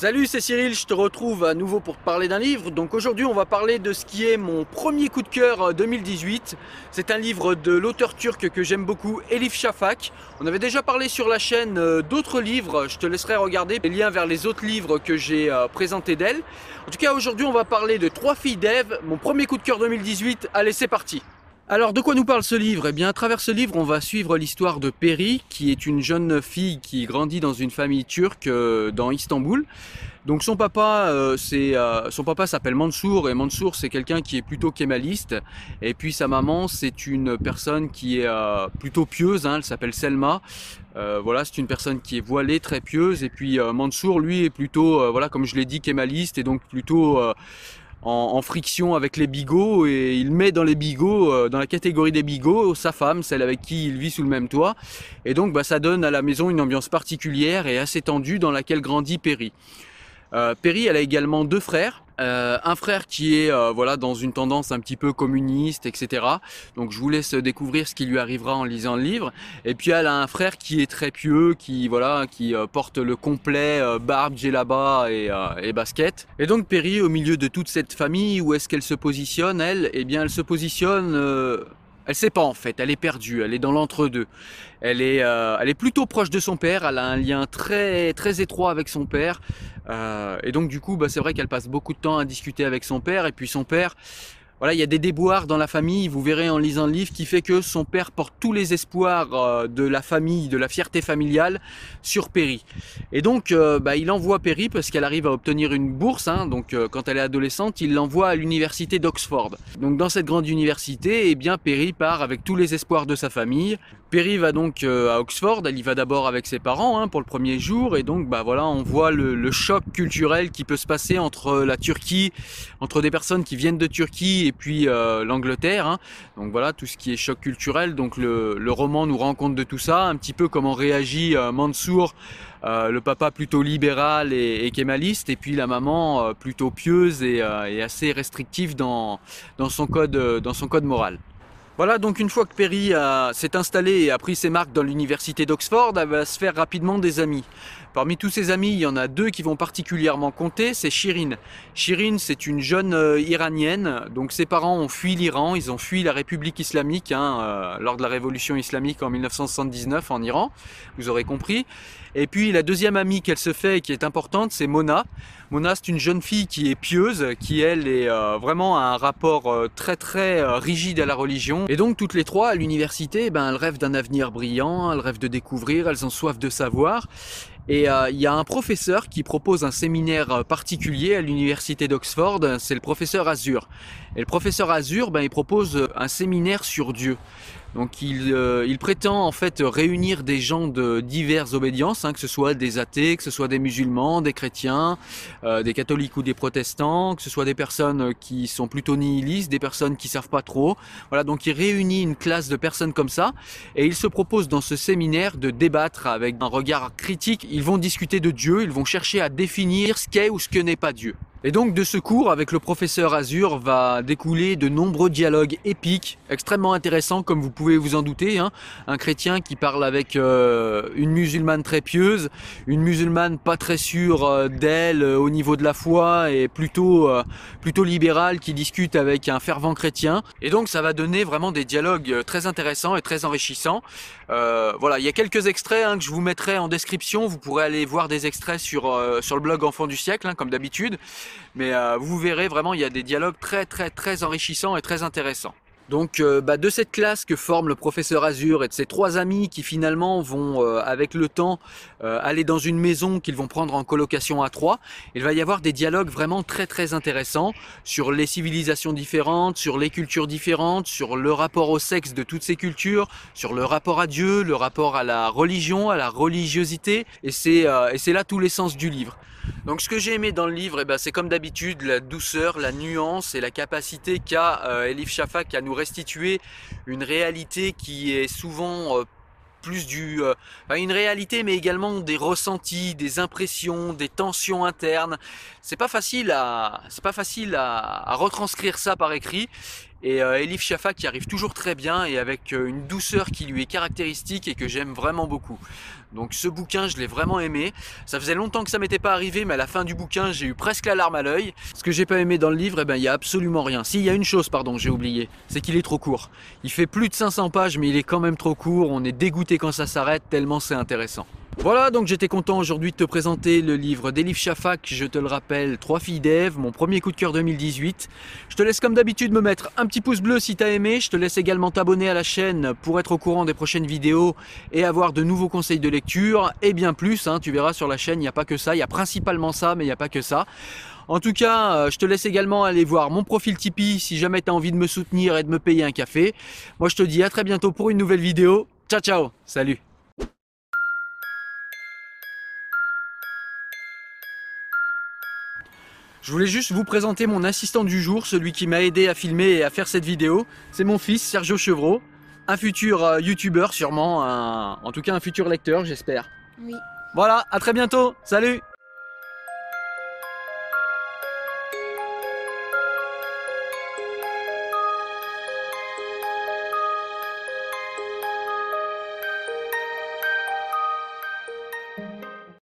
Salut, c'est Cyril, je te retrouve à nouveau pour te parler d'un livre. Donc aujourd'hui, on va parler de ce qui est mon premier coup de cœur 2018. C'est un livre de l'auteur turc que j'aime beaucoup, Elif Shafak. On avait déjà parlé sur la chaîne euh, d'autres livres, je te laisserai regarder les liens vers les autres livres que j'ai euh, présentés d'elle. En tout cas, aujourd'hui, on va parler de Trois filles d'Ève, mon premier coup de cœur 2018. Allez, c'est parti alors de quoi nous parle ce livre? Eh bien à travers ce livre on va suivre l'histoire de Peri qui est une jeune fille qui grandit dans une famille turque euh, dans Istanbul. Donc son papa, euh, euh, son papa s'appelle Mansour et Mansour c'est quelqu'un qui est plutôt kémaliste et puis sa maman c'est une personne qui est plutôt pieuse, hein, elle s'appelle Selma. voilà, c'est une personne qui est voilée, très pieuse et puis Mansour lui est plutôt voilà comme je l'ai dit kémaliste et donc plutôt en, friction avec les bigots et il met dans les bigots, euh, dans la catégorie des bigots, sa femme, celle avec qui il vit sous le même toit. Et donc bah, ça donne à la maison une ambiance particulière et assez tendue dans laquelle grandit Perry. Euh, Perry, elle a également deux frères. Euh, un frère qui est euh, voilà dans une tendance un petit peu communiste, etc. Donc je vous laisse découvrir ce qui lui arrivera en lisant le livre. Et puis elle a un frère qui est très pieux, qui voilà, qui euh, porte le complet barbe, djellaba et, et basket. Et donc Perry, au milieu de toute cette famille, où est-ce qu'elle se positionne Elle, eh bien elle se positionne elle sait pas en fait, elle est perdue, elle est dans l'entre-deux. Elle est, euh, elle est plutôt proche de son père, elle a un lien très très étroit avec son père. Euh, et donc du coup, bah, c'est vrai qu'elle passe beaucoup de temps à discuter avec son père. Et puis son père, voilà, il y a des déboires dans la famille, vous verrez en lisant le livre, qui fait que son père porte tous les espoirs euh, de la famille, de la fierté familiale sur Perry. Et donc, euh, bah, il envoie Perry parce qu'elle arrive à obtenir une bourse. Hein, donc, euh, quand elle est adolescente, il l'envoie à l'université d'Oxford. Donc, dans cette grande université, eh bien, Perry part avec tous les espoirs de sa famille. Perry va donc à Oxford. Elle y va d'abord avec ses parents hein, pour le premier jour, et donc, bah voilà, on voit le, choc culturel qui peut se passer entre la Turquie, entre des personnes qui viennent de Turquie puis euh, l'Angleterre. Hein. Donc voilà, tout ce qui est choc culturel. Donc le, roman nous rend compte de tout ça, un petit peu comment réagit euh, Mansour, euh, le papa plutôt libéral et, et, kémaliste, et puis la maman plutôt pieuse et, assez restrictive dans, dans, son code, dans son code moral. Voilà, donc une fois que Perry s'est installé et a pris ses marques dans l'université d'Oxford, elle va se faire rapidement des amis. Parmi tous ses amis, il y en a deux qui vont particulièrement compter, c'est Shirin. Shirin, c'est une jeune euh, iranienne, donc ses parents ont fui l'Iran, ils ont fui la République islamique hein, euh, lors de la révolution islamique en 1979 en Iran, vous aurez compris. Et puis la deuxième amie qu'elle se fait et qui est importante, c'est Mona. Mona, c'est une jeune fille qui est pieuse, qui elle est euh, vraiment à un rapport très très rigide à la religion. Et donc toutes les trois à l'université, ben, elles rêvent d'un avenir brillant, elles rêvent de découvrir, elles ont soif de savoir. Et il y a un professeur qui propose un séminaire particulier à l'université d'Oxford, c'est le professeur Azur. Et le professeur Azur, ben, il propose un séminaire sur Dieu. Donc il, euh, il, prétend en fait réunir des gens de diverses obédiences, hein, que ce soit des athées, que ce soit des musulmans, des chrétiens, euh, des catholiques ou des protestants, que ce soit des personnes qui sont plutôt nihilistes, des personnes qui savent pas trop. Voilà, donc il réunit une classe de personnes comme ça et il se propose dans ce séminaire de débattre avec un regard critique. Ils vont discuter de Dieu, ils vont chercher à définir ce qu'est ou ce que n'est pas Dieu. Et donc de ce cours avec le professeur Azur va découler de nombreux dialogues épiques, extrêmement intéressants comme vous pouvez vous en douter. Hein. Un chrétien qui parle avec euh, une musulmane très pieuse, une musulmane pas très sûre euh, d'elle euh, au niveau de la foi et plutôt, plutôt libérale qui discute avec un fervent chrétien. Et donc ça va donner vraiment des dialogues très intéressants et très enrichissants. voilà, il y a quelques extraits hein, que je vous mettrai en description. Vous pourrez aller voir des extraits sur, sur le blog Enfant du siècle, hein, comme d'habitude. Mais euh, vous verrez vraiment, il y a des dialogues très très très enrichissants et très intéressants. Donc euh, bah, de cette classe que forme le professeur Azur et de ses trois amis qui finalement vont euh, avec le temps aller dans une maison qu'ils vont prendre en colocation à trois, il va y avoir des dialogues vraiment très très intéressants sur les civilisations différentes, sur les cultures différentes, sur le rapport au sexe de toutes ces cultures, sur le rapport à Dieu, le rapport à la religion, à la religiosité et c'est là tous les sens du livre. Donc ce que j'ai aimé dans le livre, eh ben, c'est comme d'habitude la douceur, la nuance et la capacité qu'a euh, Elif Shafak à nous restituer une réalité qui est souvent euh, plus du euh, une réalité mais également des ressentis, des impressions, des tensions internes. C'est pas facile pas facile à, retranscrire ça par écrit Et euh, Elif Shafak qui arrive toujours très bien et avec euh, une douceur qui lui est caractéristique et que j'aime vraiment beaucoup. Donc ce bouquin, je l'ai vraiment aimé. Ça faisait longtemps que ça m'était pas arrivé, mais à la fin du bouquin, j'ai eu presque la larme à l'œil. Ce que j'ai pas aimé dans le livre, eh ben, il y a absolument rien. Si, il y a une chose, pardon, j'ai oublié, c'est qu'il est trop court. Il fait plus de 500 pages, mais il est quand même trop court. On est dégoûté quand ça s'arrête, tellement c'est intéressant. Voilà, donc j'étais content aujourd'hui de te présenter le livre d'Elif Shafak, je te le rappelle, Trois filles d'Ève, mon premier coup de cœur 2018. Je te laisse comme d'habitude me mettre un petit pouce bleu si t'as aimé, je te laisse également t'abonner à la chaîne pour être au courant des prochaines vidéos et avoir de nouveaux conseils de lecture et bien plus, hein, tu verras sur la chaîne, il n'y a pas que ça, il y a principalement ça, mais il n'y a pas que ça. En tout cas, euh, je te laisse également aller voir mon profil Tipeee si jamais tu as envie de me soutenir et de me payer un café. Moi je te dis à très bientôt pour une nouvelle vidéo. Ciao ciao, salut Je voulais juste vous présenter mon assistant du jour, celui qui m'a aidé à filmer et à faire cette vidéo. C'est mon fils, Sergio Chevreau, un futur euh, youtubeur sûrement, en tout cas un futur lecteur j'espère. Oui. Voilà, à très bientôt, salut